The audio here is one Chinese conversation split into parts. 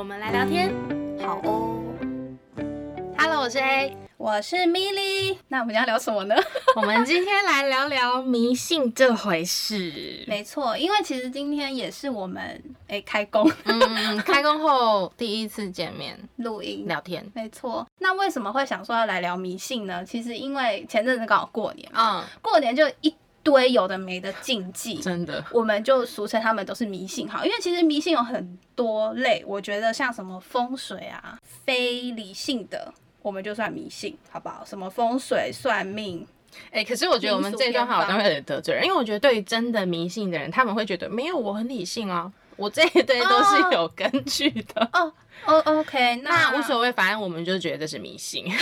我们来聊天。好哦。Hello，我是 A。我是 Milly，那我们要聊什么呢？我们今天来聊聊迷信这回事。没错，因为其实今天也是我们诶、开工嗯，开工后第一次见面录音。聊天，没错，那为什么会想说要来聊迷信呢？其实因为前阵子刚好过年嘛，嗯，过年就一堆有的没的禁忌，真的，我们就俗称他们都是迷信好，因为其实迷信有很多类，我觉得像什么风水啊，非理性的，我们就算迷信，好不好？什么风水、算命，哎、可是我觉得我们这一段话好像有点得罪人，因为我觉得对于真的迷信的人，他们会觉得没有，我很理性啊，我这一堆都是有根据的。哦哦，OK，那那无所谓，反正我们就觉得这是迷信。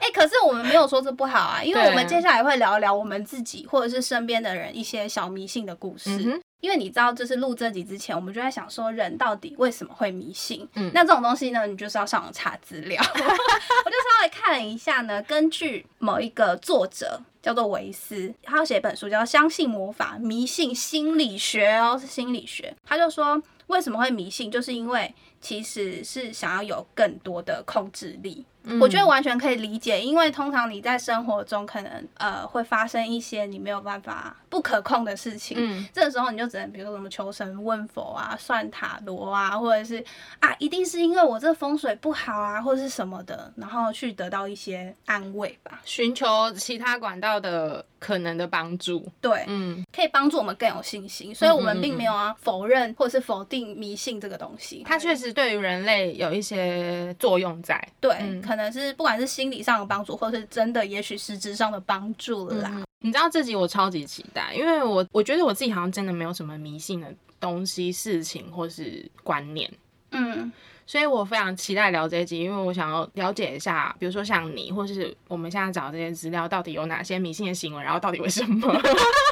哎、可是我们没有说这不好啊，因为我们接下来会聊一聊我们自己或者是身边的人一些小迷信的故事。嗯因为你知道，就是录这集之前，我们就在想说，人到底为什么会迷信？嗯那这种东西呢，你就是要上网查资料。我就稍微看了一下呢，根据某一个作者叫做维斯，他要写一本书叫《相信魔法迷信心理学》哦，是心理学。他就说，为什么会迷信，就是因为其实是想要有更多的控制力。我觉得完全可以理解，因为通常你在生活中可能呃会发生一些你没有办法不可控的事情，嗯这个时候你就只能比如说什么求神问佛啊、算塔罗啊，或者是啊一定是因为我这风水不好啊，或者是什么的，然后去得到一些安慰吧。寻求其他管道的可能的帮助。对，嗯，可以帮助我们更有信心，所以我们并没有啊否认或者是否定迷信这个东西。它确实对于人类有一些作用在。对，嗯可能是不管是心理上的帮助，或是真的也许实质上的帮助啦。你知道这集我超级期待，因为我我觉得我自己好像真的没有什么迷信的东西、事情或是观念，嗯，所以我非常期待聊这一集，因为我想要了解一下，比如说像你，或是我们现在找这些资料，到底有哪些迷信的行为，然后到底为什么？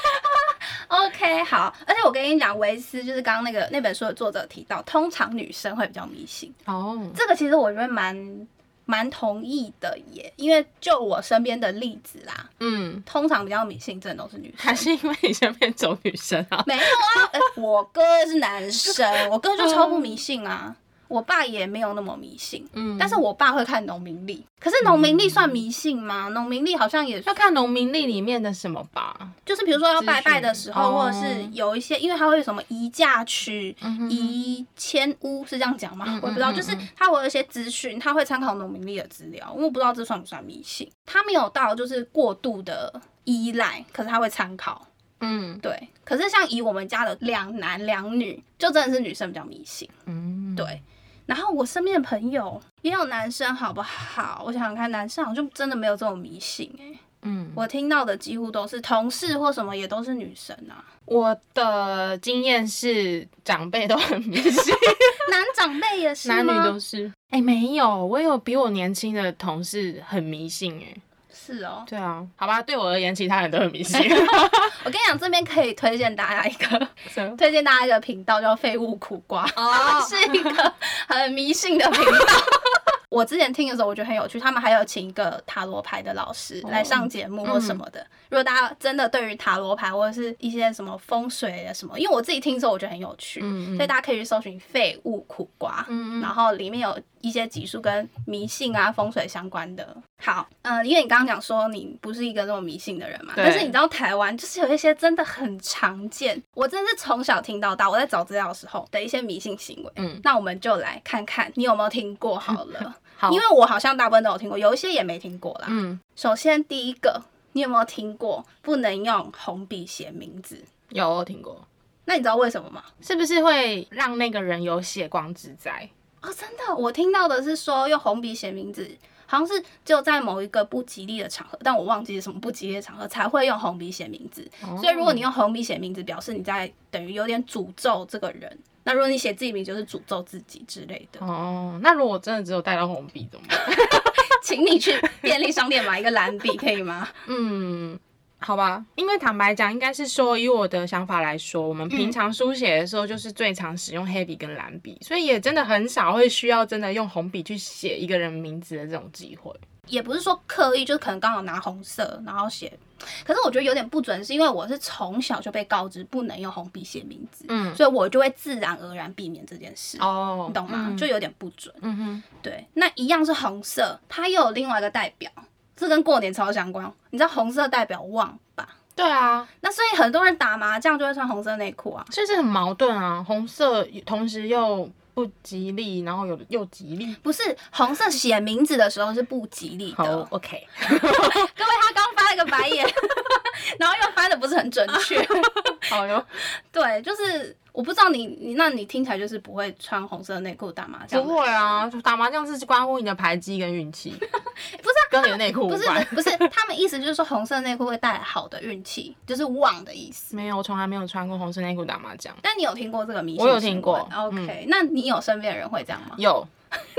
OK，好，而且我跟你讲，维斯就是刚刚那个那本书的作者提到，通常女生会比较迷信，哦，这个其实我觉得蛮蛮同意的耶，因为就我身边的例子啦，嗯，通常比较迷信真的都是女生还。是因为你身边走女生啊？没有啊，呃我哥是男生，我哥就超不迷信啊。我爸也没有那么迷信，嗯但是我爸会看农民历。可是农民历算迷信吗？农民历好像也要看农民历里面的什么吧。就是比如说要拜拜的时候，或者是哦有一些，因为它会有什么移嫁娶、移迁屋，是这样讲吗？嗯我也不知道，就是它会有一些资讯，他会参考农民历的资料，因为我不知道这算不算迷信。他没有到就是过度的依赖，可是他会参考。嗯对，可是像以我们家的两男两女，就真的是女生比较迷信。嗯，对，然后我身边的朋友也有男生，好不好？我想想看，男生好像真的没有这种迷信哎、嗯，我听到的几乎都是同事或什么，也都是女生啊。我的经验是长辈都很迷信，男长辈也是吗 男女都是。哎、没有，我有比我年轻的同事很迷信哎、是哦。对啊，好吧，对我而言，其他人都很迷信。我跟你讲，这边可以推荐大家一个，推荐大家一个频道叫“废物苦瓜”，哦 是一个很迷信的频道。我之前听的时候，我觉得很有趣。他们还有请一个塔罗牌的老师来上节目或什么的。如果大家真的对于塔罗牌或者是一些什么风水啊什么，因为我自己听之后我觉得很有趣，嗯嗯所以大家可以去搜寻“废物苦瓜”，嗯嗯然后里面有一些集数跟迷信啊、风水相关的。好，嗯、因为你刚刚讲说你不是一个那么迷信的人嘛，对但是你知道台湾就是有一些真的很常见，我真的是从小听到大，我在找资料的时候的一些迷信行为。嗯，那我们就来看看你有没有听过好了，好，因为我好像大部分都有听过，有一些也没听过啦。嗯首先第一个，你有没有听过不能用红笔写名字？有我听过，那你知道为什么吗？是不是会让那个人有血光之灾？哦，真的，我听到的是说用红笔写名字，好像是只有在某一个不吉利的场合，但我忘记是什么不吉利的场合才会用红笔写名字。所以如果你用红笔写名字，表示你在等于有点诅咒这个人，那如果你写自己名，就是诅咒自己之类的。哦，那如果真的只有带到红笔怎么办？请你去便利商店买一个蓝笔，可以吗？嗯。好吧，因为坦白讲，应该是说以我的想法来说，我们平常书写的时候就是最常使用黑笔跟蓝笔，所以也真的很少会需要真的用红笔去写一个人名字的这种机会。也不是说刻意，就是可能刚好拿红色然后写，可是我觉得有点不准，是因为我是从小就被告知不能用红笔写名字，嗯，所以我就会自然而然避免这件事。哦，你懂吗？就有点不准。嗯哼，对，那一样是红色，它又有另外一个代表。这跟过年超相关，你知道红色代表旺吧？对啊，那所以很多人打麻将就会穿红色内裤啊，所以是很矛盾啊。红色同时又不吉利，然后有又吉利，不是红色写名字的时候是不吉利的。好，OK。各位，他刚翻了个白眼，然后又翻的不是很准确。好哟，对，就是。我不知道你你那你听起来就是不会穿红色内裤打麻将？不会啊，打麻将是关乎你的牌技跟运气，不是跟你的内裤不是不是，他们意思就是说红色内裤会带来好的运气，就是旺的意思。没有，我从来没有穿过红色内裤打麻将。但你有听过这个迷信？我有听过。OK，那你有身边的人会这样吗？有。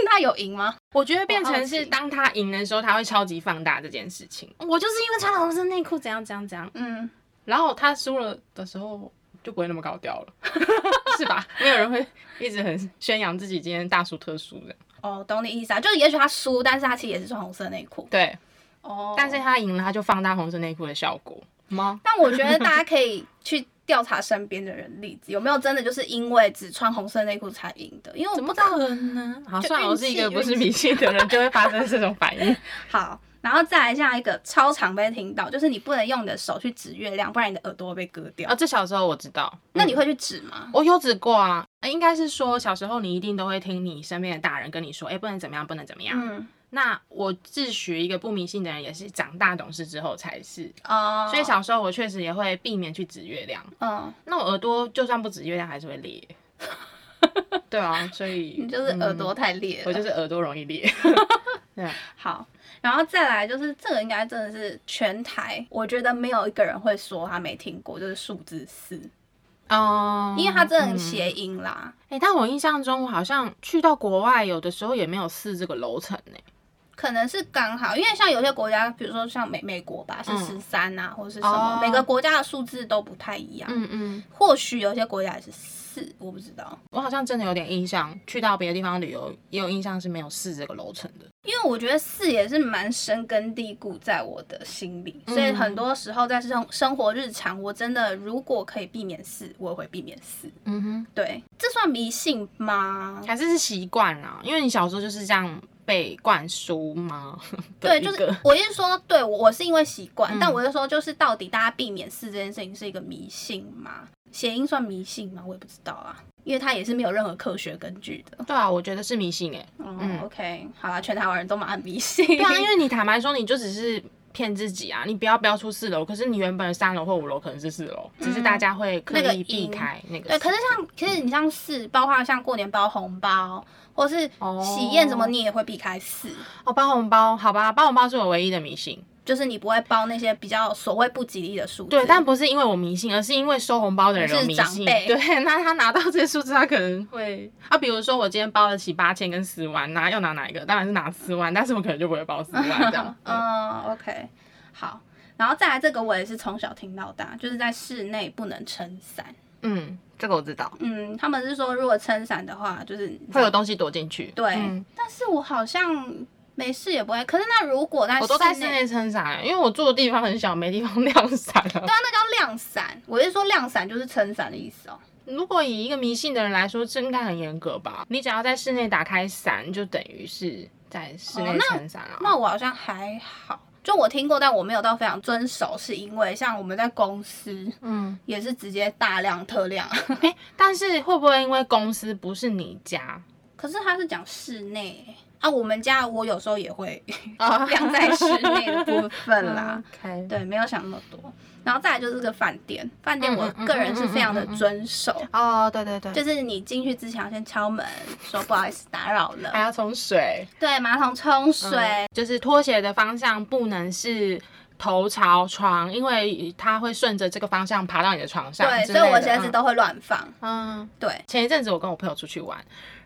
那有赢吗？我觉得变成是当他赢的时候，他会超级放大这件事情。我就是因为穿了红色内裤，怎样怎样怎样。嗯。然后他输了的时候。就不会那么高调了，是吧？没有人会一直很宣扬自己今天大输特输的。哦，懂你意思啊，就是也许他输，但是他其实也是穿红色内裤。对，哦，但是他赢了，他就放大红色内裤的效果吗？但我觉得大家可以去调查身边的人例子，有没有真的就是因为只穿红色内裤才赢的？因为我不可能。好，算了，我是一个不是迷信的人，就会发生这种反应。好。然后再来下一个超常被听到，就是你不能用你的手去指月亮，不然你的耳朵会被割掉。啊，这小时候我知道。那你会去指吗？我有指过啊。应该是说小时候你一定都会听你身边的大人跟你说，哎，不能怎么样，不能怎么样。嗯。那我自诩一个不迷信的人，也是长大懂事之后才是。哦。所以小时候我确实也会避免去指月亮。嗯。那我耳朵就算不指月亮，还是会裂。对啊，所以你就是耳朵太裂。我就是耳朵容易裂。对。好。然后再来就是这个，应该真的是全台，我觉得没有一个人会说他没听过，就是数字四哦，因为它真的谐音啦。哎，但我印象中好像去到国外，有的时候也没有四这个楼层呢。可能是刚好，因为像有些国家，比如说像美美国吧，是十三啊，或者是什么，每个国家的数字都不太一样。嗯嗯，或许有些国家也是四，我不知道。我好像真的有点印象，去到别的地方旅游也有印象是没有四这个楼层的。因为我觉得四也是蛮深根蒂固在我的心里，所以很多时候在生生活日常，我真的如果可以避免四，我也会避免四。嗯哼，对，这算迷信吗？还是是习惯啊？因为你小时候就是这样。被灌输吗？对，就是我是说，对我我是因为习惯，但我就说，就是到底大家避免四这件事情是一个迷信吗？谐音算迷信吗？我也不知道啊，因为它也是没有任何科学根据的。对啊，我觉得是迷信哎。嗯，OK，好啦，全台湾人都蛮迷信。对啊，因为你 坦白说，你就只是骗自己啊，你不要标出四楼，可是你原本三楼或五楼可能是四楼，只是大家会刻意避开那个。对，可是像其实你像四，包括像过年包红包。或是喜宴什么，你也会避开四哦。包红包，好吧，包红包是我唯一的迷信，就是你不会包那些比较所谓不吉利的数字。对，但不是因为我迷信，而是因为收红包的人迷信。对，那他拿到这些数字，他可能会啊，比如说我今天包了起八千跟十万，那要拿哪一个？当然是拿十万，但是我可能就不会包十万这样。嗯，OK，好，然后再来这个，我也是从小听到大，就是在室内不能撑伞。嗯。这个我知道。嗯，他们是说，如果撑伞的话，就是会有东西躲进去。对，但是我好像没事也不会。可是那如果在我都在室内撑伞，因为我住的地方很小，没地方 晾伞了。对啊，那叫晾伞。我是说晾伞就是撑伞的意思哦。如果以一个迷信的人来说，这应该很严格吧？你只要在室内打开伞，就等于是在室内撑伞啊。那我好像还好。就我听过，但我没有到非常遵守，是因为像我们在公司，嗯，也是直接大量特量。哎，但是会不会因为公司不是你家？可是他是讲室内啊，我们家我有时候也会 晾在室内的部分啦。对，没有想那么多。然后再来就是这个饭店，饭店我个人是非常的遵守哦，对对对，就是你进去之前要先敲门，说不好意思打扰了，还要冲水，对，马桶冲水，就是拖鞋的方向不能是头朝床，因为它会顺着这个方向爬到你的床上。对，所以我鞋子都会乱放。嗯，对。前一阵子我跟我朋友出去玩，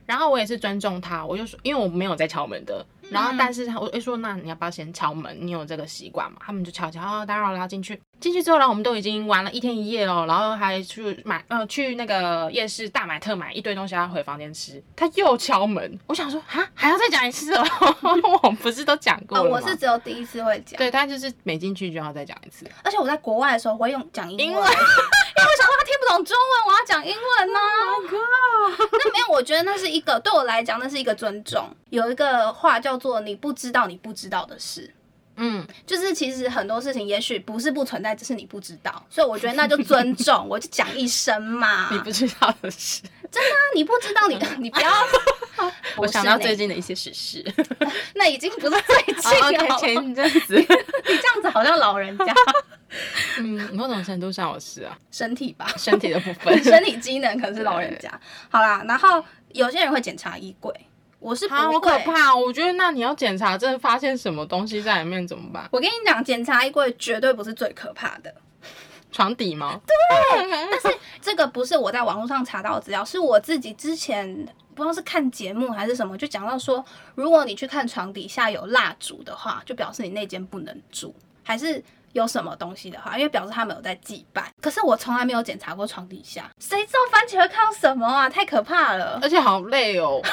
然后我也是尊重他，我就说，因为我没有在敲门的。然后，但是他我会说，那你要不要先敲门？你有这个习惯吗？他们就敲敲，哦，打扰了，要进去。进去之后，然后我们都已经玩了一天一夜了，然后还去买，呃，去那个夜市大买特买一堆东西要回房间吃。他又敲门，我想说，啊，还要再讲一次哦？我不是都讲过？我是只有第一次会讲。对他就是每进去就要再讲一次。而且我在国外的时候会用讲英文，因为我想说他听不懂中文，我要讲英文呢。My God！那没有，我觉得那是一个对我来讲，那是一个尊重。有一个话叫做“你不知道你不知道的事”。嗯，就是其实很多事情也许不是不存在，只是你不知道，所以我觉得那就尊重，我就讲一声嘛。你不知道的事，真的？你不知道，你你不要。我想到最近的一些时事，那已经不是最近了，前一阵子。你这样子好像老人家。嗯，某种程度上我是啊，身体吧，身体的部分，身体机能可能是老人家。好啦，然后有些人会检查衣柜。我是好可怕，我觉得那你要检查，真的发现什么东西在里面怎么办？我跟你讲，检查衣柜绝对不是最可怕的，床底吗？对，但是这个不是我在网络上查到的资料，是我自己之前不知道是看节目还是什么，就讲到说，如果你去看床底下有蜡烛的话，就表示你那间不能住，还是有什么东西的话，因为表示他们有在祭拜。可是我从来没有检查过床底下，谁知道番茄会看到什么啊？太可怕了，而且好累哦。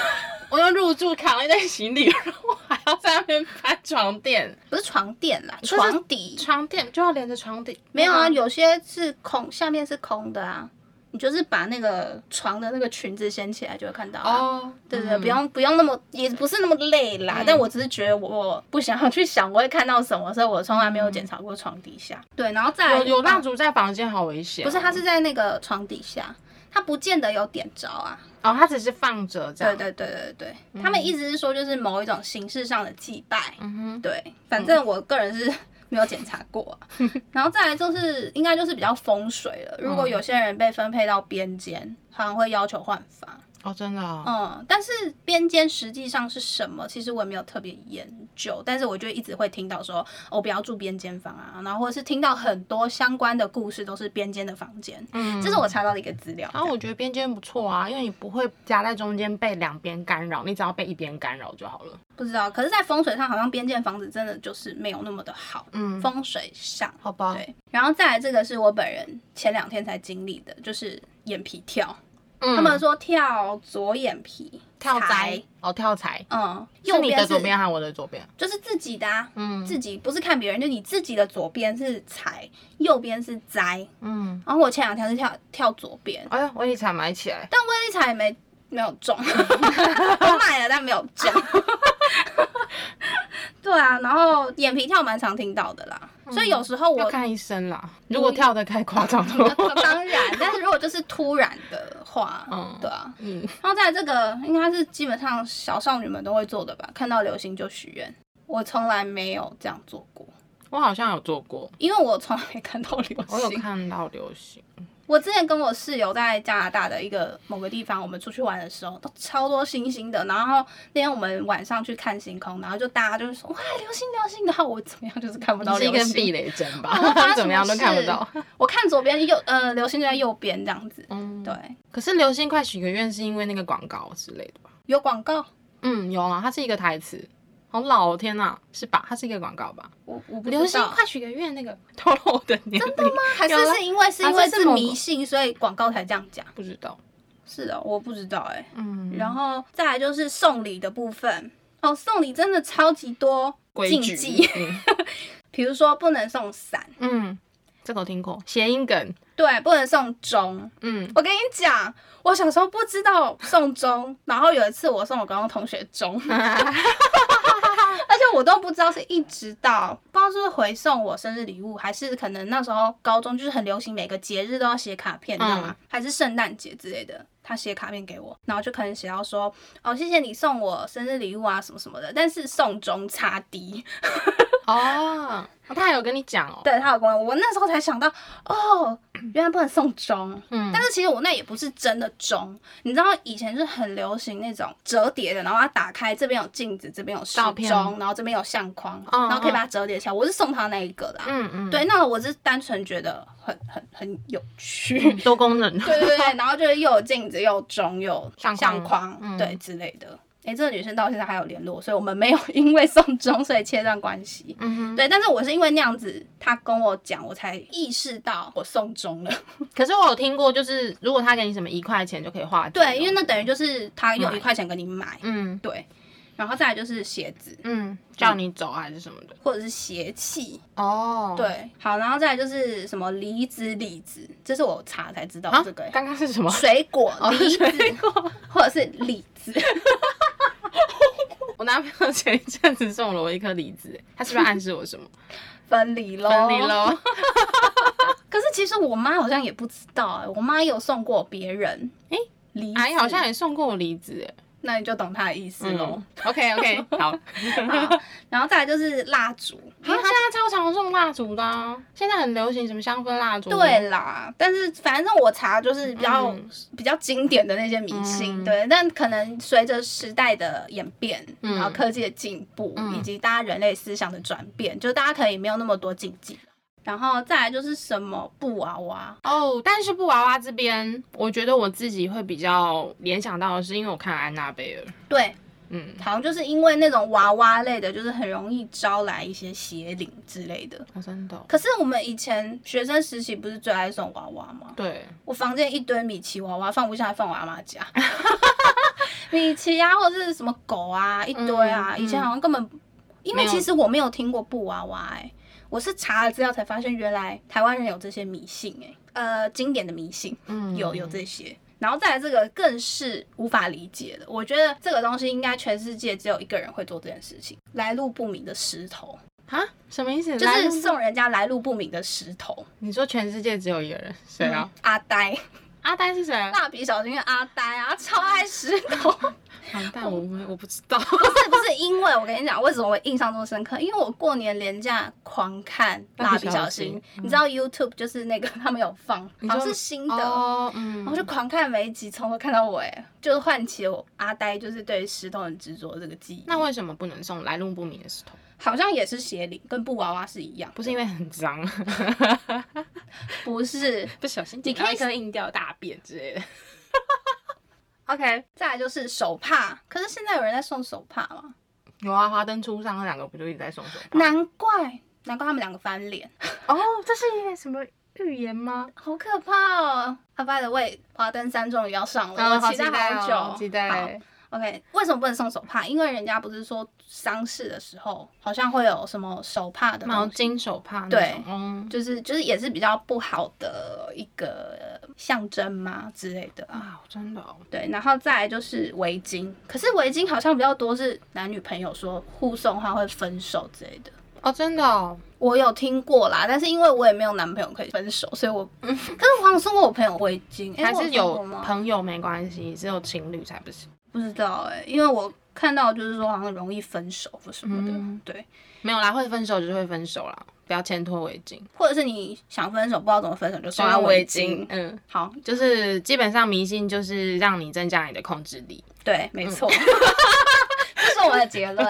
我要入住扛了一袋行李，然后还要在那边搬床垫，不是床垫啦，床底，床垫就要连着床底。没有啊，有些是空，下面是空的啊。你就是把那个床的那个裙子掀起来，就会看到。哦，对对，不用不用那么，也不是那么累啦。但我只是觉得我不想要去想我会看到什么，所以我从来没有检查过床底下。对，然后再有有蜡烛在房间，好危险。不是，它是在那个床底下。它不见得有点着啊，哦，它只是放着这样。对对对对对，他们意思是说就是某一种形式上的祭拜。嗯哼，对，反正我个人是没有检查过。然后再来就是应该就是比较风水了，如果有些人被分配到边间，好像会要求换房。哦，真的。嗯，但是边间实际上是什么？其实我也没有特别研究，但是我就一直会听到说，我不要住边间房啊，然后或者是听到很多相关的故事都是边间的房间。嗯，这是我查到的一个资料。然啊，我觉得边间不错啊，因为你不会夹在中间被两边干扰，你只要被一边干扰就好了。不知道，可是，在风水上好像边间房子真的就是没有那么的好。嗯，风水上，好吧。对，然后再来这个是我本人前两天才经历的，就是眼皮跳。他们说跳左眼皮跳财哦，跳财，嗯，是你的左边还是我的左边？就是自己的，嗯，自己不是看别人，就你自己的左边是财，右边是灾，嗯。然后我前两天是跳跳左边，哎呀，威力彩买起来，但威力彩没没有中，我买了但没有中。对啊，然后眼皮跳蛮常听到的啦，所以有时候我看医生啦。如果跳得太夸张的话，当然，但是如果就是突然的话，嗯，对啊，嗯。然后在这个应该是基本上小少女们都会做的吧，看到流星就许愿。我从来没有这样做过，我好像有做过，因为我从来没看到流星。我有看到流星。我之前跟我室友在加拿大的一个某个地方，我们出去玩的时候都超多星星的。然后那天我们晚上去看星空，然后就大家就是说哇流星流星，然后我怎么样就是看不到流星，是一根避雷针吧？怎么样都看不到。我看左边右呃流星就在右边这样子。嗯，对。可是流星快许个愿是因为那个广告之类的吧？有广告？嗯，有啊，它是一个台词。好老天呐，是吧？它是一个广告吧？我我不流星快许个愿那个 透露的年真的吗？还是是因为是因为是迷信，所以广告才这样讲？不知道，是的，我不知道哎。嗯，然后再来就是送礼的部分哦，送礼真的超级多禁忌，比如说不能送伞，嗯，这个我听过，谐音梗，对，不能送钟，嗯，我跟你讲。我小时候不知道送钟，然后有一次我送我高中同学钟，我都不知道是一直到不知道是回送我生日礼物，还是可能那时候高中就是很流行每个节日都要写卡片，你知道吗？还是圣诞节之类的，他写卡片给我，然后就可能写到说哦谢谢你送我生日礼物啊什么什么的，但是送中差低。哦，他还有跟你讲哦，对他有跟我，我那时候才想到哦，原来不能送钟。嗯，但是其实我那也不是真的钟，你知道以前是很流行那种折叠的，然后它打开这边有镜子，这边有时钟，然后这边有相框，然后可以把它折叠起来。我是送他那一个的。嗯嗯。对，那我是单纯觉得很很很有趣，多功能。对对对，然后就是又有镜子，又有钟，又有相框，对之类的。哎，这个女生到现在还有联络，所以我们没有 因为送钟所以切断关系。嗯哼，对，但是我是因为那样子，她跟我讲，我才意识到我送钟了。可是我有听过，就是如果他给你什么一块钱就可以花。对，因为那等于就是他有一块钱给你买。嗯，对。然后再来就是鞋子，嗯，叫你走还是什么的，或者是邪气。哦，对，好，然后再来就是什么梨子、李子，这是我查才知道这个。刚刚是什么？水果，梨子，或者是李子。我男朋友前一阵子送了我一颗梨子，他是不是暗示我什么？分离喽，分离喽。可是其实我妈好像也不知道，我妈有送过别人，哎，梨，哎，好像也送过我梨子，哎。那你就懂他的意思喽。OK OK，好。好然后再来就是蜡烛，因为现在超常送蜡烛的，现在很流行什么香氛蜡烛。对啦，但是反正我查就是比较比较经典的那些迷信，对。但可能随着时代的演变，然后科技的进步，以及大家人类思想的转变，就大家可以没有那么多禁忌。然后再来就是什么布娃娃哦，但是布娃娃这边，我觉得我自己会比较联想到的是，因为我看安娜贝尔，对，嗯，好像就是因为那种娃娃类的，就是很容易招来一些邪灵之类的。真的。可是我们以前学生时期不是最爱送娃娃吗？对，我房间一堆米奇娃娃，放不下，放我阿妈家。米奇啊，或者是什么狗啊，一堆啊。以前好像根本，因为其实我没有听过布娃娃，哎。我是查了资料才发现，原来台湾人有这些迷信哎，呃，经典的迷信，嗯，有有这些，然后再来这个更是无法理解的。我觉得这个东西应该全世界只有一个人会做这件事情，来路不明的石头啊？什么意思？就是送人家来路不明的石头。你说全世界只有一个人，谁啊？阿呆。阿呆是谁？蜡笔小新的阿呆啊，超爱石头。但我我不知道。不是不是，因为我跟你讲，为什么我印象这么深刻？因为我过年连假狂看蜡笔小新。你知道 YouTube 就是那个他们有放，好像是新的，然后就狂看每一集，从头看到尾，就是唤起我阿呆就是对石头很执着这个记忆。那为什么不能送来路不明的石头？好像也是邪灵，跟布娃娃是一样，不是因为很脏，不是 不小心捡到一颗硬掉大便之类的。OK，再来就是手帕，可是现在有人在送手帕吗？有啊，华灯初上那两个不就一直在送手帕？难怪，难怪他们两个翻脸。哦，这是一个什么预言吗？好可怕哦！阿拜的位，华灯三终于要上了，我期待好久，期待。OK，为什么不能送手帕？因为人家不是说丧事的时候好像会有什么手帕的毛巾手帕，对，嗯，就是就是也是比较不好的一个象征嘛之类的。啊，真的。哦。对，然后再来就是围巾，可是围巾好像比较多是男女朋友说互送的话会分手之类的。哦，真的，哦。我有听过啦，但是因为我也没有男朋友可以分手，所以我，可是我好像送过我朋友围巾，还是有朋友没关系，只有情侣才不行。不知道哎，因为我看到就是说好像容易分手或什么的，对，没有啦，会分手就是会分手啦，不要牵拖围巾，或者是你想分手不知道怎么分手就送他围巾，嗯，好，就是基本上迷信就是让你增加你的控制力，对，没错，这是我的结论。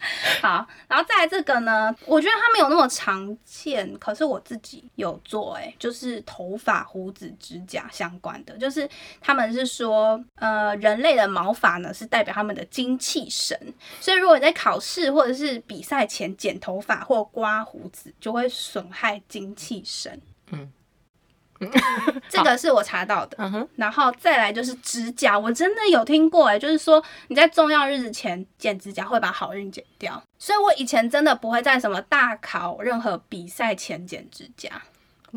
好，然后再来这个呢，我觉得它没有那么常见，可是我自己有做，哎，就是头发、胡子、指甲相关的，就是他们是说，呃，人类的毛发呢是代表他们的精气神，所以如果你在考试或者是比赛前剪头发或刮胡子，就会损害精气神。嗯。这个是我查到的，然后再来就是指甲，我真的有听过哎，就是说你在重要日子前剪指甲会把好运剪掉，所以我以前真的不会在什么大考、任何比赛前剪指甲。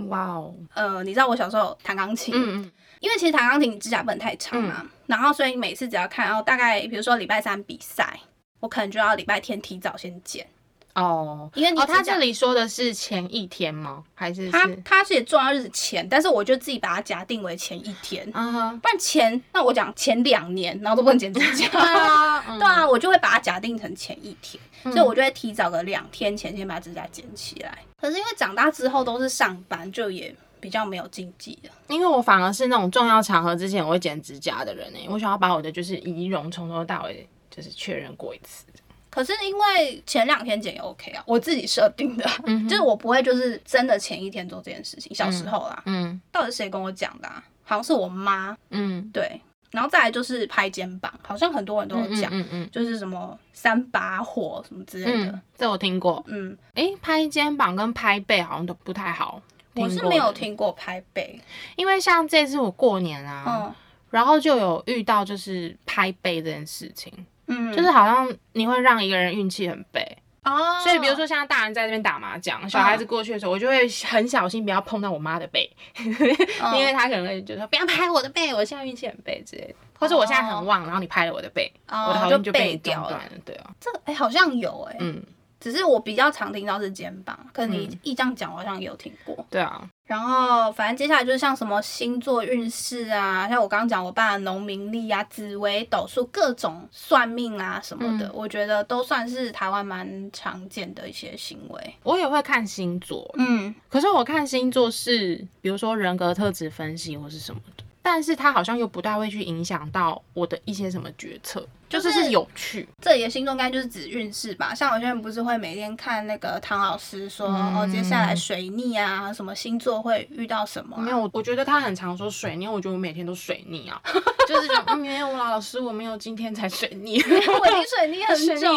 哇哦，呃，你知道我小时候弹钢琴，嗯嗯，因为其实弹钢琴指甲不能太长嘛，然后所以每次只要看，然后大概比如说礼拜三比赛，我可能就要礼拜天提早先剪。哦，因为你他这里说的是前一天吗？还是他他是重要日子前，但是我就自己把它假定为前一天，不然前那我讲前两年，然后都不能剪指甲，对啊，对啊，我就会把它假定成前一天，所以我就会提早个两天前先把指甲剪起来。可是因为长大之后都是上班，就也比较没有禁忌的。因为我反而是那种重要场合之前我会剪指甲的人呢，我想要把我的就是仪容从头到尾就是确认过一次。可是因为前两天剪也 OK 啊，我自己设定的，就是我不会就是真的前一天做这件事情。小时候啦，嗯，到底谁跟我讲的？啊好像是我妈，嗯，对。然后再来就是拍肩膀，好像很多人都有讲，嗯嗯，就是什么三把火什么之类的，这我听过。嗯，哎，拍肩膀跟拍背好像都不太好。我是没有听过拍背，因为像这次我过年啊，嗯，然后就有遇到就是拍背这件事情，嗯，就是好像你会让一个人运气很背。哦，所以比如说，像大人在这边打麻将，小孩子过去的时候，我就会很小心，不要碰到我妈的背，因为他可能会就说不要拍我的背，我现在运气很背之类的，或者我现在很旺，然后你拍了我的背，我的好运就被掉了，对啊，这个哎好像有哎，嗯。只是我比较常听到是肩膀，可你一这样讲，我好像也有听过。对啊，然后反正接下来就是像什么星座运势啊，像我刚刚讲我爸的农民历啊、紫微斗数各种算命啊什么的，我觉得都算是台湾蛮常见的一些行为。我也会看星座，嗯，可是我看星座是比如说人格特质分析或是什么的，但是它好像又不大会去影响到我的一些什么决策。就是是有趣，这里的星座应该就是指运势吧？像有些人不是会每天看那个唐老师说哦，接下来水逆啊，什么星座会遇到什么？没有，我觉得他很常说水逆，我觉得我每天都水逆啊，就是讲没有老师，我没有今天才水逆，我已经水逆很久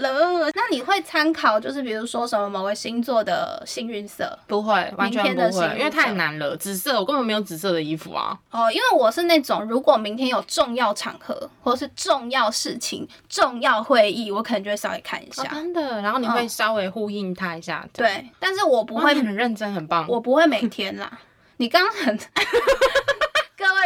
了。那你会参考就是比如说什么某个星座的幸运色？不会，完全不会，因为太难了。紫色，我根本没有紫色的衣服啊。哦，因为我是那种如果明天有重要场合或是重要事情、重要会议，我可能就会稍微看一下。真的，然后你会稍微呼应他一下。对，但是我不会很认真，很棒。我不会每天啦。你刚刚很。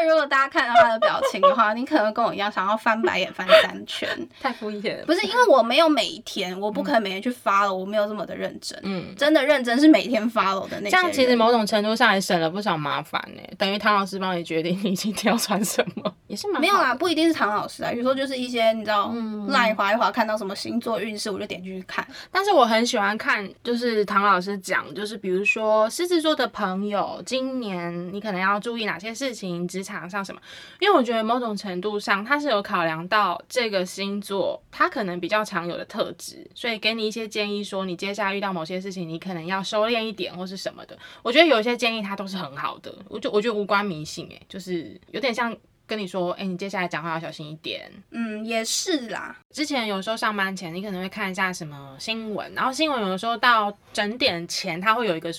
如果大家看到他的表情的话，你可能跟我一样想要翻白眼翻三圈，太敷衍了。不是因为我没有每一天，我不可能每天去发了，我没有这么的认真。嗯，真的认真是每天发了的那。这样其实某种程度上也省了不少麻烦呢。等于唐老师帮你决定你今天要穿什么，也是蛮没有啦，不一定是唐老师啊，有时候就是一些你知道，赖滑一滑看到什么星座运势，我就点进去看。但是我很喜欢看，就是唐老师讲，就是比如说狮子座的朋友，今年你可能要注意哪些事情，职场上什么。因为我觉得某种程度上，他是有考量到这个星座他可能比较常有的特质，所以给你一些建议，说你接下来遇到某些事情，你可能要收敛一点或是什么的。我觉得有一些建议他都是很好的，我就我觉得无关迷信，诶，就是有点像跟你说，哎，你接下来讲话要小心一点。嗯，也是啦。之前有时候上班前，你可能会看一下什么新闻，然后新闻有的时候到整点前，它会有一个。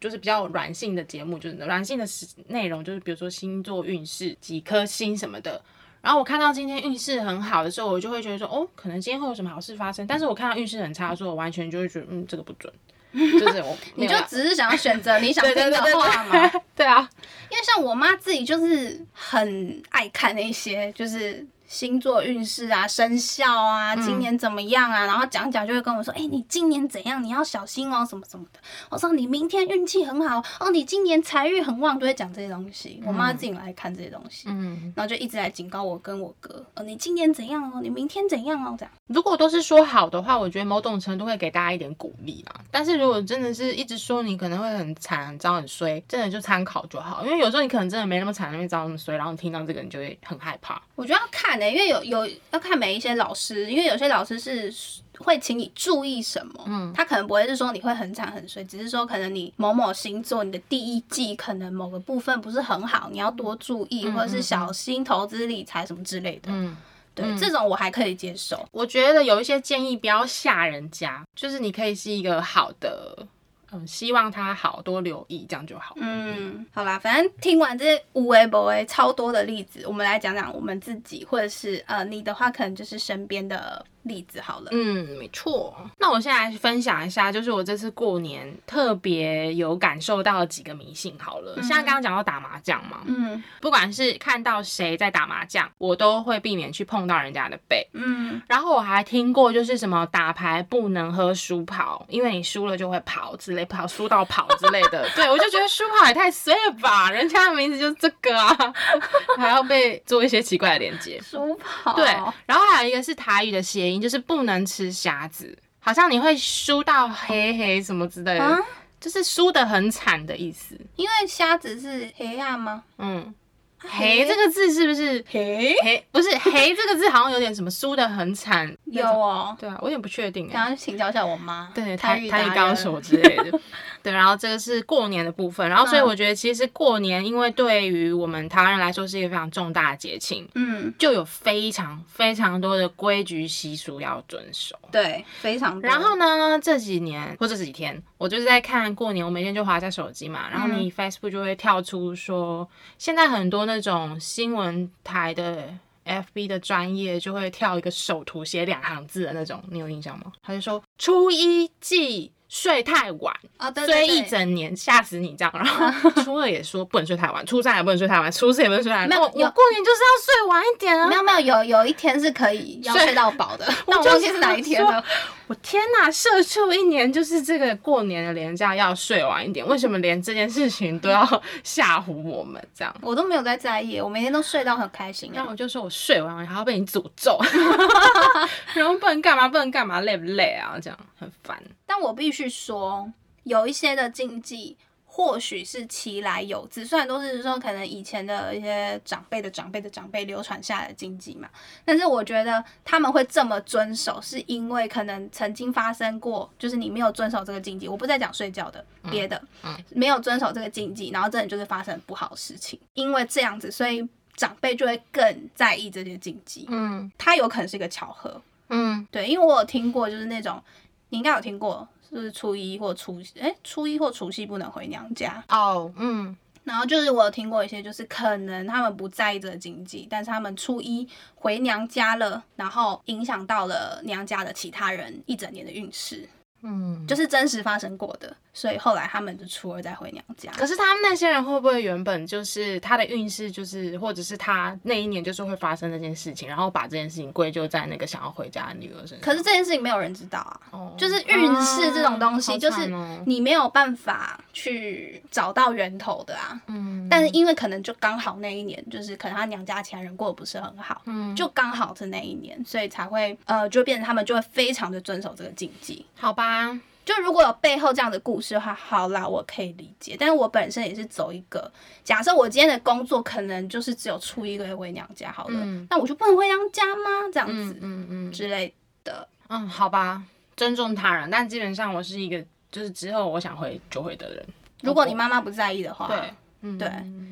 就是比较软性的节目，就是软性的内容，就是比如说星座运势、几颗星什么的。然后我看到今天运势很好的时候，我就会觉得说，哦，可能今天会有什么好事发生。但是我看到运势很差的时候，我完全就会觉得，嗯，这个不准。就是我，你就只是想要选择你想听的话吗？对啊，因为像我妈自己就是很爱看那些，就是。星座运势啊，生肖啊，今年怎么样啊？然后讲讲就会跟我说，哎，你今年怎样？你要小心哦，什么什么的。我说你明天运气很好哦，你今年财运很旺，都会讲这些东西。我妈自己来看这些东西，嗯，然后就一直来警告我跟我哥，哦，你今年怎样哦？你明天怎样哦？这样。如果都是说好的话，我觉得某种程度会给大家一点鼓励啦。但是如果真的是一直说你可能会很惨、很糟、很衰，真的就参考就好。因为有时候你可能真的没那么惨，那么糟、那么衰，然后听到这个你就会很害怕。我觉得要看。因为有有要看每一些老师，因为有些老师是会请你注意什么，嗯，他可能不会是说你会很惨很衰，只是说可能你某某星座你的第一季可能某个部分不是很好，你要多注意，或者是小心投资理财什么之类的，嗯，对，这种我还可以接受。我觉得有一些建议不要吓人家，就是你可以是一个好的。嗯，希望他好多留意，这样就好。嗯，好啦，反正听完这些无为不为超多的例子，我们来讲讲我们自己，或者是呃，你的话可能就是身边的。例子好了，嗯，没错。那我现在分享一下，就是我这次过年特别有感受到的几个迷信好了。像刚刚讲到打麻将嘛，嗯，不管是看到谁在打麻将，我都会避免去碰到人家的背，嗯。然后我还听过，就是什么打牌不能喝输跑，因为你输了就会跑之类，跑输到跑之类的。对，我就觉得输跑也太衰了吧，人家的名字就是这个啊，还要被做一些奇怪的连接。输跑，对。然后还有一个是台语的谐音。就是不能吃虾子，好像你会输到黑黑什么之类的。就是输的很惨的意思。因为虾子是黑暗吗？嗯。黑这个字是不是黑黑？不是黑这个字，好像有点什么输的很惨。有哦，对啊，我有点不确定。刚刚请教一下我妈，对，台台语高手之类的。对，然后这个是过年的部分，然后所以我觉得其实过年，因为对于我们台湾人来说是一个非常重大的节庆，嗯，就有非常非常多的规矩习俗要遵守。对，非常。然后呢，这几年或者这几天，我就是在看过年，我每天就划下手机嘛，然后你 Facebook 就会跳出说，现在很多。那种新闻台的 FB 的专业就会跳一个首图写两行字的那种，你有印象吗？他就说初一忌。睡太晚啊，睡一整年吓死你这样，然后 初二也说不能睡太晚，初三也不能睡太晚，初四也不能睡太晚。没有，我过年就是要睡晚一点啊。没有没有，有有一天是可以要睡到饱的，那 我忘记是哪一天了。我天哪，社畜一年就是这个过年的年假要睡晚一点，为什么连这件事情都要吓唬我们这样？我都没有在在意，我每天都睡到很开心。然后我就说我睡完还要被你诅咒，然后不能干嘛不能干嘛，累不累啊？这样很烦。但我必须说，有一些的禁忌或许是其来有自，虽然都是说可能以前的一些长辈的长辈的长辈流传下来的禁忌嘛，但是我觉得他们会这么遵守，是因为可能曾经发生过，就是你没有遵守这个禁忌，我不在讲睡觉的，别的，没有遵守这个禁忌，然后真的就是发生不好的事情，因为这样子，所以长辈就会更在意这些禁忌，嗯，它有可能是一个巧合，嗯，对，因为我有听过，就是那种。你应该有听过，就是初一或除哎初一或除夕不能回娘家。哦，嗯，然后就是我有听过一些，就是可能他们不在意这个经济，但是他们初一回娘家了，然后影响到了娘家的其他人一整年的运势，嗯，就是真实发生过的。所以后来他们就初二再回娘家。可是他们那些人会不会原本就是他的运势，就是或者是他那一年就是会发生这件事情，然后把这件事情归咎在那个想要回家的女儿身上？可是这件事情没有人知道啊。哦。就是运势这种东西，就是你没有办法去找到源头的啊。嗯。但是因为可能就刚好那一年，就是可能他娘家其他人过得不是很好，嗯，就刚好是那一年，所以才会呃，就变成他们就会非常的遵守这个禁忌。好吧。就如果有背后这样的故事的话，好啦，我可以理解。但是我本身也是走一个假设，我今天的工作可能就是只有出一个月回娘家，好了，那我就不能回娘家吗？这样子，嗯嗯之类的。嗯，好吧，尊重他人，但基本上我是一个就是之后我想回就回的人。如果你妈妈不在意的话，对，对，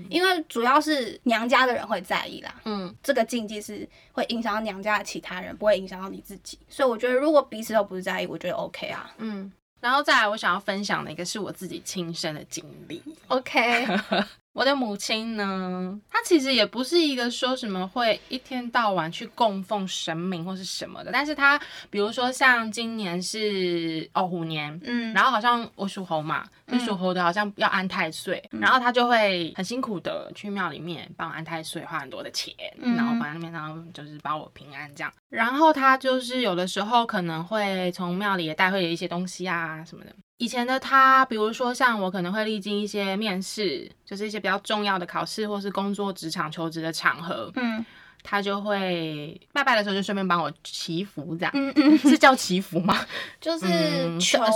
因为主要是娘家的人会在意啦。嗯，这个禁忌是会影响到娘家的其他人，不会影响到你自己。所以我觉得，如果彼此都不是在意，我觉得 OK 啊。嗯。然后再来，我想要分享的一个是我自己亲身的经历。OK。我的母亲呢，她其实也不是一个说什么会一天到晚去供奉神明或是什么的，但是她比如说像今年是哦虎年，嗯，然后好像我属猴嘛，就属猴的好像要安太岁，然后她就会很辛苦的去庙里面帮安太岁，花很多的钱，然后把那边然后就是保我平安这样，然后她就是有的时候可能会从庙里也带回一些东西啊什么的。以前的他，比如说像我可能会历经一些面试，就是一些比较重要的考试，或是工作职场求职的场合，嗯，他就会拜拜的时候就顺便帮我祈福，这样，嗯嗯，是叫祈福吗？就是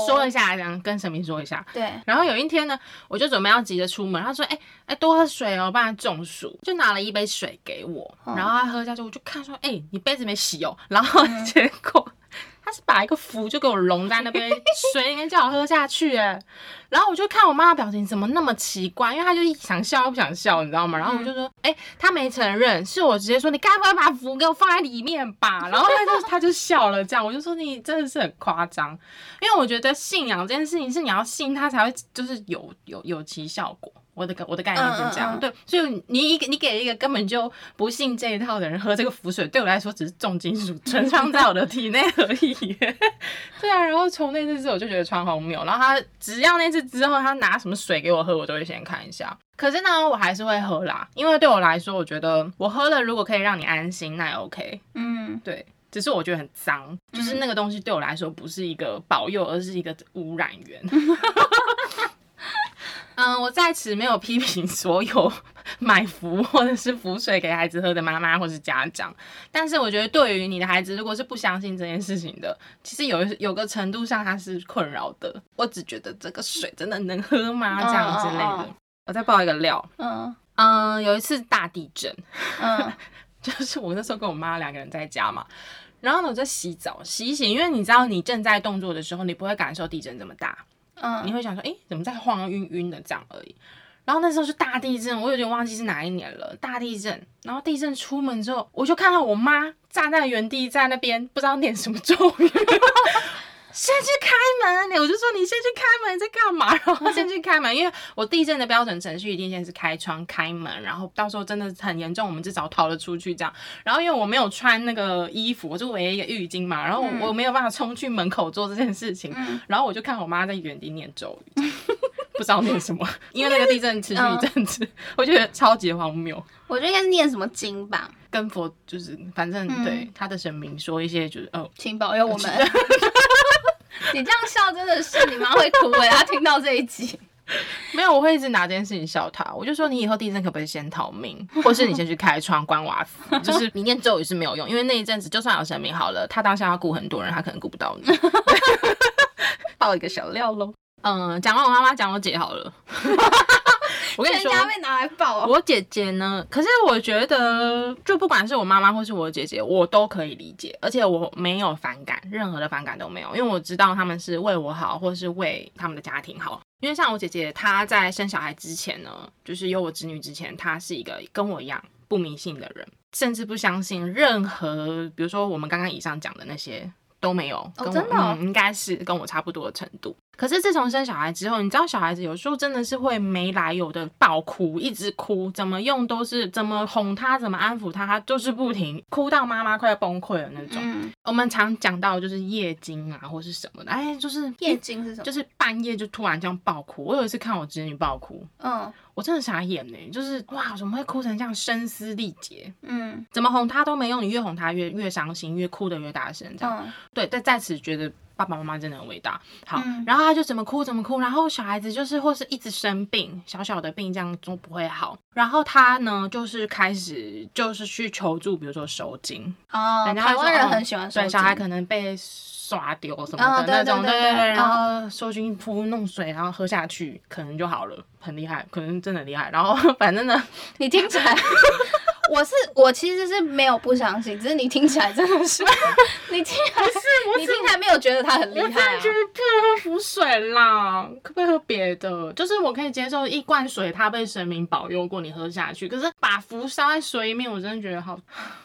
说一下，这样跟神明说一下。对。然后有一天呢，我就准备要急着出门，他说：“哎哎，多喝水哦，不然中暑。”就拿了一杯水给我，然后他喝下去，我就看说：“哎，你杯子没洗哦。”然后结果。他是把一个符就给我融在那边水里面叫我喝下去，哎，然后我就看我妈的表情怎么那么奇怪，因为她就想笑又不想笑，你知道吗？然后我就说，哎，她没承认，是我直接说，你该不会把符给我放在里面吧？然后她就她就笑了，这样我就说你真的是很夸张，因为我觉得信仰这件事情是你要信它才会就是有有有其效果。我的我的概念是这样，对，所以你一个你给一个根本就不信这一套的人喝这个浮水，对我来说只是重金属存放在我的体内而已。对啊，然后从那次之后我就觉得穿荒谬，然后他只要那次之后他拿什么水给我喝，我都会先看一下。可是呢，我还是会喝啦，因为对我来说，我觉得我喝了如果可以让你安心，那也 OK。嗯，对，只是我觉得很脏，就是那个东西对我来说不是一个保佑，而是一个污染源。嗯，我在此没有批评所有买福或者是符水给孩子喝的妈妈或是家长，但是我觉得对于你的孩子，如果是不相信这件事情的，其实有有个程度上他是困扰的。我只觉得这个水真的能喝吗？这样之类的。我再爆一个料。嗯嗯，有一次大地震，嗯，就是我那时候跟我妈两个人在家嘛，然后呢我在洗澡洗洗，因为你知道你正在动作的时候，你不会感受地震这么大。嗯，你会想说，哎，怎么在晃晕晕的这样而已。然后那时候是大地震，我有点忘记是哪一年了。大地震，然后地震出门之后，我就看到我妈站在原地，在那边不知道念什么咒语。先去开门，我就说你先去开门，你在干嘛？然后先去开门，因为我地震的标准程序一定先是开窗开门，然后到时候真的很严重，我们至少逃得出去这样。然后因为我没有穿那个衣服，我就围一个浴巾嘛，然后我没有办法冲去门口做这件事情。然后我就看我妈在原地念咒语，不知道念什么，因为那个地震持续一阵子，我觉得超级荒谬。我觉得应该是念什么经吧，跟佛就是反正对他的神明说一些就是哦，请保佑我们。你这样笑真的是你妈会哭哎，她听到这一集，没有，我会一直拿这件事情笑她。我就说你以后地震可不可以先逃命，或是你先去开窗关瓦斯，就是你念咒语是没有用，因为那一阵子就算有神明好了，他当下要顾很多人，他可能顾不到你。爆一个小料喽，嗯，讲完我妈妈，讲我姐好了。我跟你说，被拿来抱。我姐姐呢？可是我觉得，就不管是我妈妈或是我姐姐，我都可以理解，而且我没有反感，任何的反感都没有，因为我知道他们是为我好，或是为他们的家庭好。因为像我姐姐，她在生小孩之前呢，就是有我侄女之前，她是一个跟我一样不迷信的人，甚至不相信任何，比如说我们刚刚以上讲的那些都没有。真的，应该是跟我差不多的程度。可是自从生小孩之后，你知道小孩子有时候真的是会没来由的爆哭，一直哭，怎么用都是怎么哄他，怎么安抚他，他就是不停哭到妈妈快要崩溃了那种。我们常讲到就是夜惊啊，或是什么的，哎，就是夜惊是什么？就是半夜就突然这样爆哭。我有一次看我侄女爆哭，嗯，我真的傻眼呢，就是哇，怎么会哭成这样声嘶力竭？嗯，怎么哄他都没用，你越哄他越越伤心，越哭的越大声，这样。对，但在此觉得。爸爸妈妈真的很伟大。好，然后他就怎么哭怎么哭，然后小孩子就是或是一直生病，小小的病这样都不会好。然后他呢，就是开始就是去求助，比如说收金哦，台湾人很喜欢收对，小孩可能被刷丢什么的那种，对对对，然后收金铺弄水，然后喝下去可能就好了，很厉害，可能真的厉害。然后 反正呢，你听起来。我是我其实是没有不相信，只是你听起来真的是，你听还是你听起来没有觉得他很厉害啊？我觉得不能喝符水啦，可不可以喝别的？就是我可以接受一罐水，它被神明保佑过，你喝下去。可是把符烧在水里面，我真的觉得好。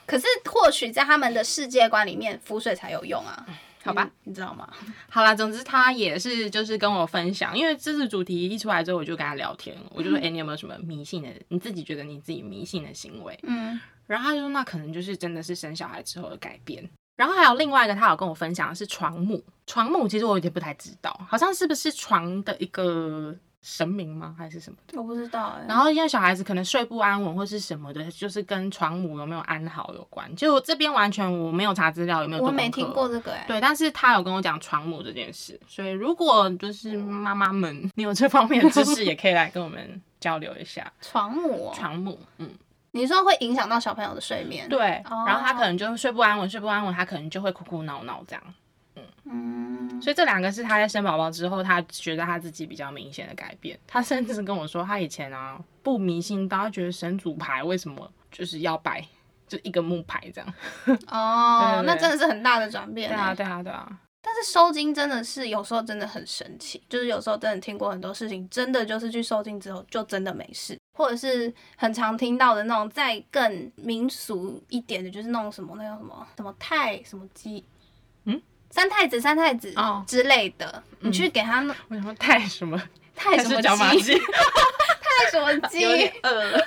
可是或许在他们的世界观里面，符水才有用啊。好吧，你知道吗？好啦，总之他也是就是跟我分享，因为这次主题一出来之后，我就跟他聊天，我就说，哎，你有没有什么迷信的？你自己觉得你自己迷信的行为？嗯，然后他就说，那可能就是真的是生小孩之后的改变。然后还有另外一个，他有跟我分享的是床母，床母其实我有点不太知道，好像是不是床的一个。神明吗？还是什么的？我不知道哎。然后因为小孩子可能睡不安稳或是什么的，就是跟床母有没有安好有关。就这边完全我没有查资料，有没有？我没听过这个哎。对，但是他有跟我讲床母这件事，所以如果就是妈妈们，你有这方面的知识，也可以来跟我们交流一下。床母，床母，嗯，你说会影响到小朋友的睡眠？对，然后他可能就睡不安稳，睡不安稳，他可能就会哭哭闹闹这样。嗯，所以这两个是他在生宝宝之后，他觉得他自己比较明显的改变。他甚至跟我说，他以前啊不迷信，他觉得神主牌为什么就是要摆就一个木牌这样。哦，那真的是很大的转变。对啊，对啊，对啊。但是收金真的是有时候真的很神奇，就是有时候真的听过很多事情，真的就是去收金之后就真的没事，或者是很常听到的那种再更民俗一点的，就是那种什么那个什么什么太什么鸡。三太子、三太子之类的，你去给他弄。为什么太什么？太什么鸡？太什么鸡？呃，之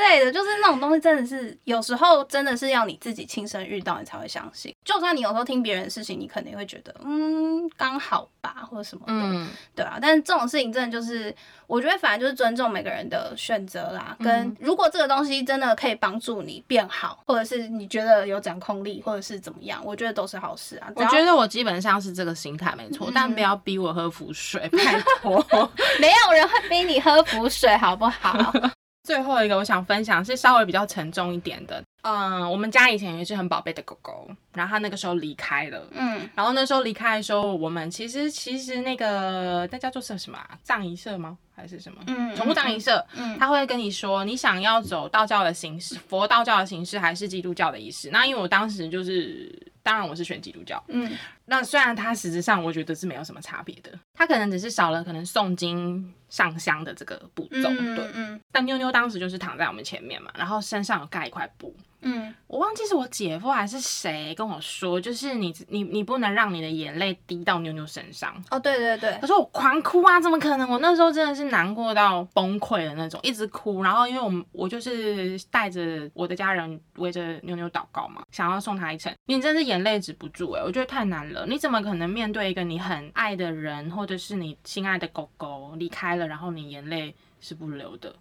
类的，就是那种东西，真的是有时候真的是要你自己亲身遇到，你才会相信。就算你有时候听别人的事情，你肯定会觉得，嗯，刚好吧，或者什么的，对啊。但是这种事情真的就是，我觉得反正就是尊重每个人的选择啦。跟如果这个东西真的可以帮助你变好，或者是你觉得有掌控力，或者是怎么样，我觉得都是好事啊。我觉得我基本上是这个心态没错，但不要逼我喝浮水，拜托。没有人会逼你喝浮水，好不好？最后一个我想分享是稍微比较沉重一点的，嗯，我们家以前有一只很宝贝的狗狗，然后它那个时候离开了，嗯，然后那时候离开的时候，我们其实其实那个大家做是什么啊？葬仪社吗？还是什么？嗯，宠物葬仪社，嗯，他会跟你说你想要走道教的形式，佛道教的形式还是基督教的仪式？那因为我当时就是。当然我是选基督教，嗯，那虽然它实质上我觉得是没有什么差别的，它可能只是少了可能诵经上香的这个步骤，对，嗯，但妞妞当时就是躺在我们前面嘛，然后身上有盖一块布。嗯，我忘记是我姐夫还是谁跟我说，就是你你你不能让你的眼泪滴到妞妞身上。哦，对对对，他说我狂哭啊，怎么可能？我那时候真的是难过到崩溃的那种，一直哭。然后因为我们我就是带着我的家人围着妞妞祷告嘛，想要送她一程，你真是眼泪止不住哎，我觉得太难了。你怎么可能面对一个你很爱的人，或者是你心爱的狗狗离开了，然后你眼泪是不流的？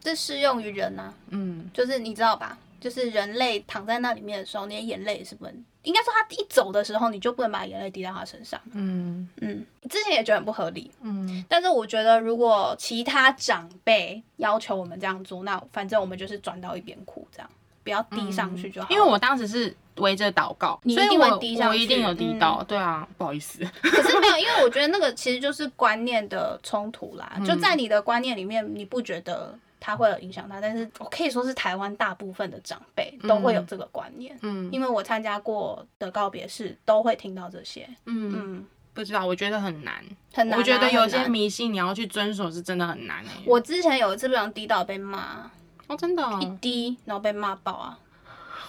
这适用于人啊，嗯，就是你知道吧？就是人类躺在那里面的时候，你的眼泪是不能，应该说他一走的时候，你就不能把眼泪滴到他身上。嗯嗯，之前也觉得很不合理。嗯，但是我觉得如果其他长辈要求我们这样做，那反正我们就是转到一边哭，这样不要滴上去就好。因为我当时是围着祷告，你一定会滴上去，我一定有滴到。对啊，不好意思。可是没有，因为我觉得那个其实就是观念的冲突啦。就在你的观念里面，你不觉得？他会有影响他，但是我可以说是台湾大部分的长辈都会有这个观念，嗯，因为我参加过的告别式都会听到这些，嗯嗯，不知道，我觉得很难，很难，我觉得有些迷信你要去遵守是真的很难哎。我之前有一次不小心滴到被骂，哦，真的，一滴然后被骂爆啊，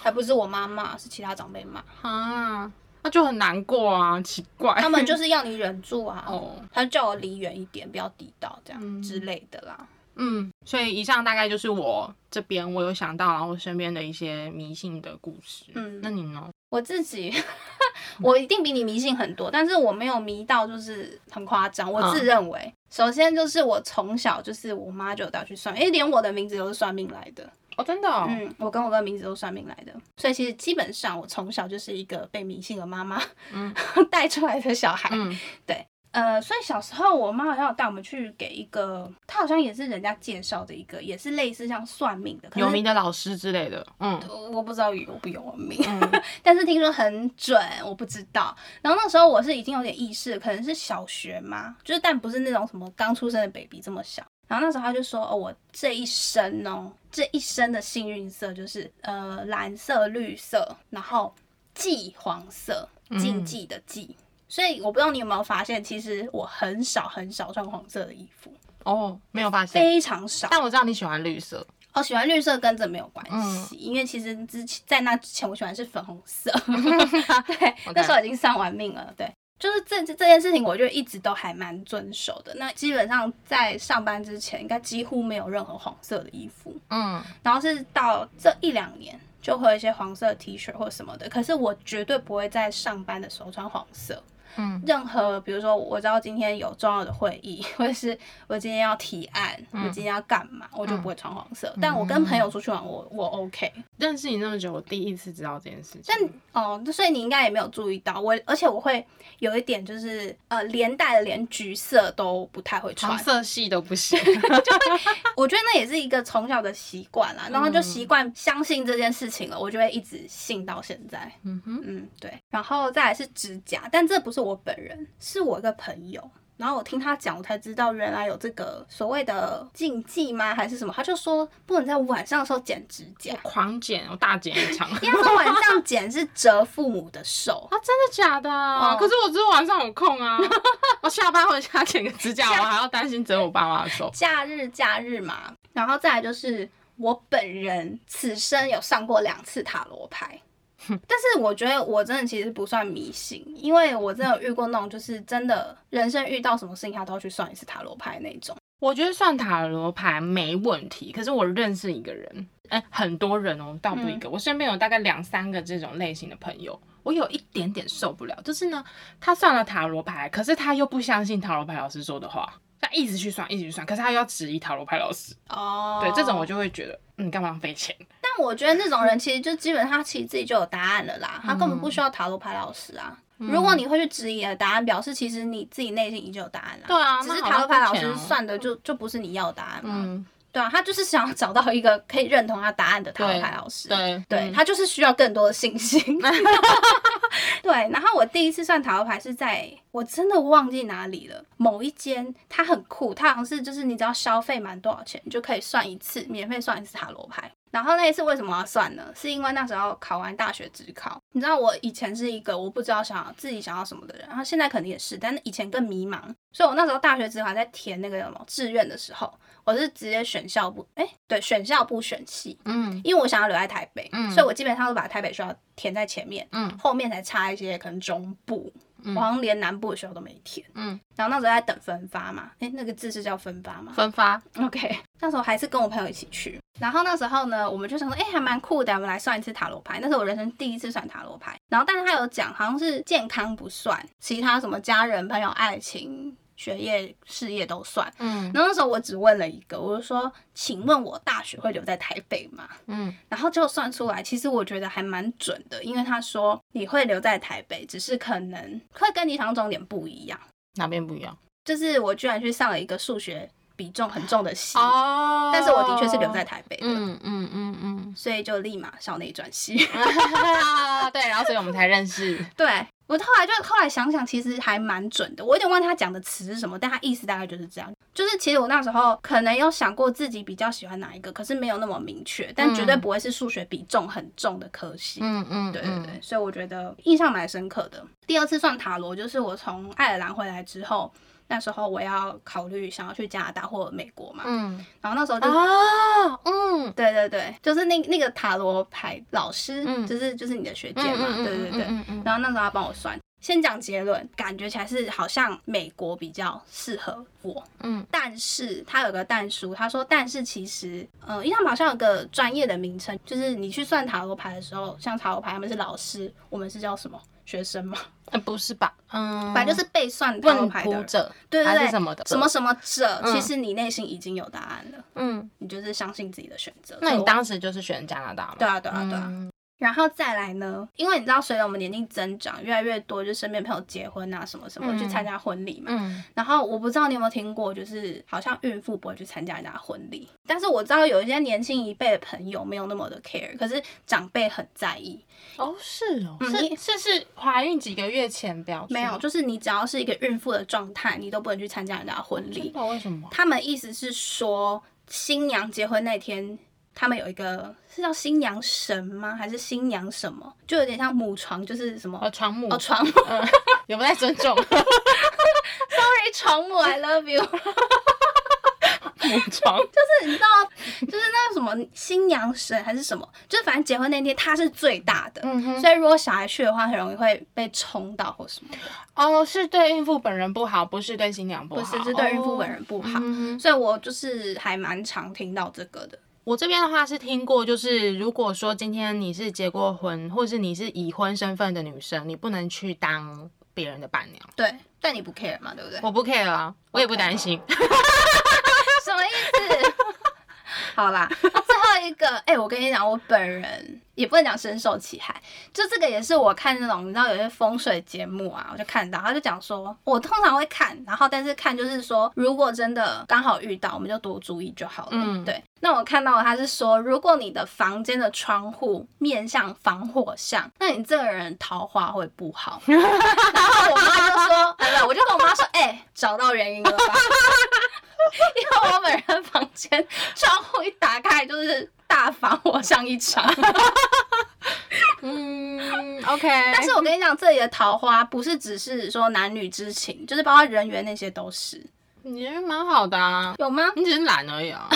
还不是我妈骂，是其他长辈骂啊，那就很难过啊，奇怪，他们就 是要你忍住啊，哦，他就叫我离远一点，不要滴到这样之类的啦。嗯，所以以上大概就是我这边我有想到，然后身边的一些迷信的故事。嗯，那你呢？我自己，我一定比你迷信很多，但是我没有迷到就是很夸张。我自认为，首先就是我从小就是我妈就带去算，因为，连我的名字都是算命来的。哦，真的？嗯，我跟我哥名字都算命来的，所以其实基本上我从小就是一个被迷信的妈妈 带出来的小孩。嗯，对。呃，所以小时候我妈好像有带我们去给一个，她好像也是人家介绍的一个，也是类似像算命的，有名的老师之类的。嗯，我不知道有不有名，但是听说很准，我不知道。然后那时候我是已经有点意识，可能是小学嘛，就是但不是那种什么刚出生的 baby 这么小。然后那时候他就说，哦，我这一生哦，这一生的幸运色就是呃蓝色、绿色，然后忌黄色，禁忌的忌。所以我不知道你有没有发现，其实我很少很少穿黄色的衣服哦，没有发现，非常少。但我知道你喜欢绿色，哦，喜欢绿色跟这没有关系，因为其实之前在那之前我喜欢是粉红色，对，那时候已经丧完命了，对，就是这这件事情，我就一直都还蛮遵守的。那基本上在上班之前，应该几乎没有任何黄色的衣服，嗯，然后是到这一两年就会有一些黄色 T 恤或什么的，可是我绝对不会在上班的时候穿黄色。嗯，任何比如说我知道今天有重要的会议，或者是我今天要提案，我今天要干嘛，我就不会穿黄色。但我跟朋友出去玩，我我 OK。认识你那么久，我第一次知道这件事情。但哦，所以你应该也没有注意到我，而且我会有一点就是呃，连带的连橘色都不太会穿，黄色系都不行。我觉得那也是一个从小的习惯啦，然后就习惯相信这件事情了，我就会一直信到现在。嗯哼，嗯对，然后再来是指甲，但这不是。我本人是我一个朋友，然后我听他讲，我才知道原来有这个所谓的禁忌吗？还是什么？他就说不能在晚上的时候剪指甲，狂剪，我大剪一场。因为晚上剪是折父母的手 啊，真的假的？可是我只有晚上有空啊，我下班回家剪个指甲，我还要担心折我爸妈的手。假日假日嘛，然后再来就是我本人此生有上过两次塔罗牌。但是我觉得我真的其实不算迷信，因为我真的遇过那种就是真的人生遇到什么事情他都要去算一次塔罗牌那种。我觉得算塔罗牌没问题，可是我认识一个人，哎，很多人哦，倒不一个，我身边有大概两三个这种类型的朋友，我有一点点受不了，就是呢，他算了塔罗牌，可是他又不相信塔罗牌老师说的话，他一直去算，一直去算，可是他又要质疑塔罗牌老师。哦，对，这种我就会觉得，你干嘛浪费钱？但我觉得那种人其实就基本上他其实自己就有答案了啦，他根本不需要塔罗牌老师啊。如果你会去质疑的答案，表示其实你自己内心已经有答案了。对啊，只是塔罗牌老师算的就就不是你要的答案嘛。对啊，他就是想要找到一个可以认同他答案的塔罗牌老师。对，对他就是需要更多的信心。对，然后我第一次算塔罗牌是在我真的忘记哪里了，某一间，它很酷，它好像是就是你只要消费满多少钱，你就可以算一次，免费算一次塔罗牌。然后那一次为什么要算呢？是因为那时候考完大学只考，你知道我以前是一个我不知道想自己想要什么的人，然后现在肯定也是，但是以前更迷茫，所以我那时候大学职考在填那个什么志愿的时候，我是直接选校部，哎，对，选校部选系，嗯，因为我想要留在台北，嗯，所以我基本上都把台北学校填在前面，嗯，后面才差一些可能中部。我好像连南部的学校都没填，嗯，然后那时候在等分发嘛，哎，那个字是叫分发吗？分发，OK，那时候还是跟我朋友一起去，然后那时候呢，我们就想说，哎，还蛮酷的，我们来算一次塔罗牌，那是我人生第一次算塔罗牌，然后但是他有讲，好像是健康不算，其他什么家人、朋友、爱情。学业、事业都算，嗯，然后那时候我只问了一个，我就说，请问我大学会留在台北吗？嗯，然后就算出来，其实我觉得还蛮准的，因为他说你会留在台北，只是可能会跟你想象中点不一样。哪边不一样？就是我居然去上了一个数学比重很重的系，哦，但是我的确是留在台北的，嗯嗯嗯嗯，所以就立马校内转系，对，然后所以我们才认识，对。我后来就后来想想，其实还蛮准的。我有点忘他讲的词是什么，但他意思大概就是这样。就是其实我那时候可能有想过自己比较喜欢哪一个，可是没有那么明确。但绝对不会是数学比重很重的科系。嗯嗯，对对对。所以我觉得印象蛮深刻的。第二次算塔罗，就是我从爱尔兰回来之后。那时候我要考虑想要去加拿大或美国嘛，嗯，然后那时候就啊，嗯，对对对，就是那那个塔罗牌老师，嗯，就是就是你的学姐嘛，对对对，然后那时候他帮我算，先讲结论，感觉起来是好像美国比较适合我，嗯，但是他有个但书，他说但是其实，嗯，因为他们好像有个专业的名称，就是你去算塔罗牌的时候，像塔罗牌他们是老师，我们是叫什么？学生吗？呃，不是吧？嗯，反正就是被算塔罗牌的者，对对对，什么的，什么什么者，其实你内心已经有答案了。嗯，你就是相信自己的选择。那你当时就是选加拿大吗？对啊，对啊，对啊。然后再来呢？因为你知道，随着我们年龄增长，越来越多就身边朋友结婚啊，什么什么去参加婚礼嘛。嗯。然后我不知道你有没有听过，就是好像孕妇不会去参加人家婚礼，但是我知道有一些年轻一辈的朋友没有那么的 care，可是长辈很在意。哦，是哦，是是是，怀孕几个月前不要没有，就是你只要是一个孕妇的状态，你都不能去参加人家婚礼。不知道为什么？他们意思是说，新娘结婚那天。他们有一个是叫新娘神吗？还是新娘什么？就有点像母床，就是什么？哦，床母。哦，床母。有没有在尊重？Sorry，床母，I love you。母床。就是你知道，就是那个什么新娘神还是什么？就是反正结婚那天他是最大的，嗯所以如果小孩去的话，很容易会被冲到或什么。哦，是对孕妇本人不好，不是对新娘不好。不是，是对孕妇本人不好。所以我就是还蛮常听到这个的。我这边的话是听过，就是如果说今天你是结过婚，或是你是已婚身份的女生，你不能去当别人的伴娘。对，但你不 care 嘛，对不对？我不 care 啊，我也不担心。什么意思？好啦，最后一个，哎，我跟你讲，我本人。也不能讲深受其害，就这个也是我看那种你知道有些风水节目啊，我就看到他就讲说，我通常会看，然后但是看就是说，如果真的刚好遇到，我们就多注意就好了。嗯，对。那我看到他是说，如果你的房间的窗户面向防火巷，那你这个人桃花会不好。然后我妈就说，没有，我就跟我妈说，哎，找到原因了吧？因为我本人房间窗户一打开就是大房我上一场。嗯，OK。但是我跟你讲，这里的桃花不是只是说男女之情，就是包括人缘那些都是。你人蛮好的啊，有吗？你只是懒而已啊。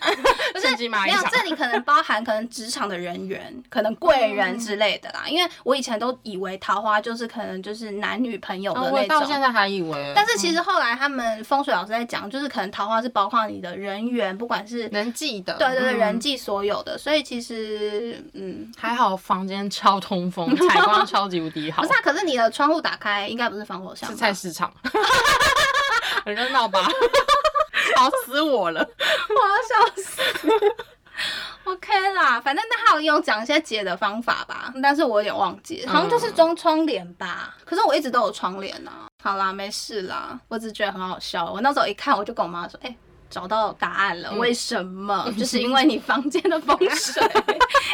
不是没有，这里可能包含可能职场的人员，可能贵人之类的啦。因为我以前都以为桃花就是可能就是男女朋友的那种，到现在还以为。但是其实后来他们风水老师在讲，就是可能桃花是包括你的人缘，不管是人际的，对对对，人际所有的。所以其实嗯，还好房间超通风，采光超级无敌好。不是，啊，可是你的窗户打开应该不是防火墙，是菜市场，很热闹吧？吵死我了，我要笑死。OK 啦，反正那还有用讲一些解的方法吧，但是我有点忘记，好像就是装窗帘吧。可是我一直都有窗帘啊。好啦，没事啦，我只是觉得很好笑。我那时候一看，我就跟我妈说：“哎，找到答案了，为什么？就是因为你房间的风水，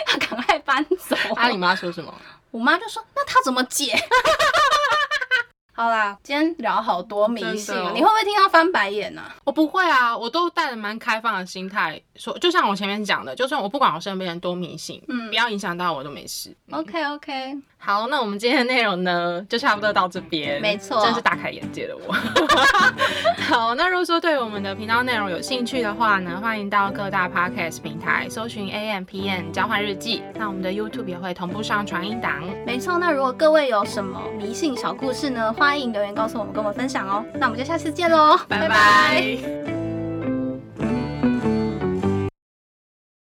他赶快搬走。”啊，你妈说什么？我妈就说：“那他怎么解？”好啦，今天聊好多迷信，你会不会听到翻白眼呢？我不会啊，我都带着蛮开放的心态说，就像我前面讲的，就算我不管我身边人多迷信，嗯，不要影响到我都没事。OK OK。好，那我们今天的内容呢，就差不多到这边。没错，真是大开眼界的我。好，那如果说对我们的频道内容有兴趣的话呢，欢迎到各大 podcast 平台搜寻 A M P N 交换日记。那我们的 YouTube 也会同步上传音档。没错，那如果各位有什么迷信小故事呢，欢迎留言告诉我们，跟我们分享哦。那我们就下次见喽，拜拜。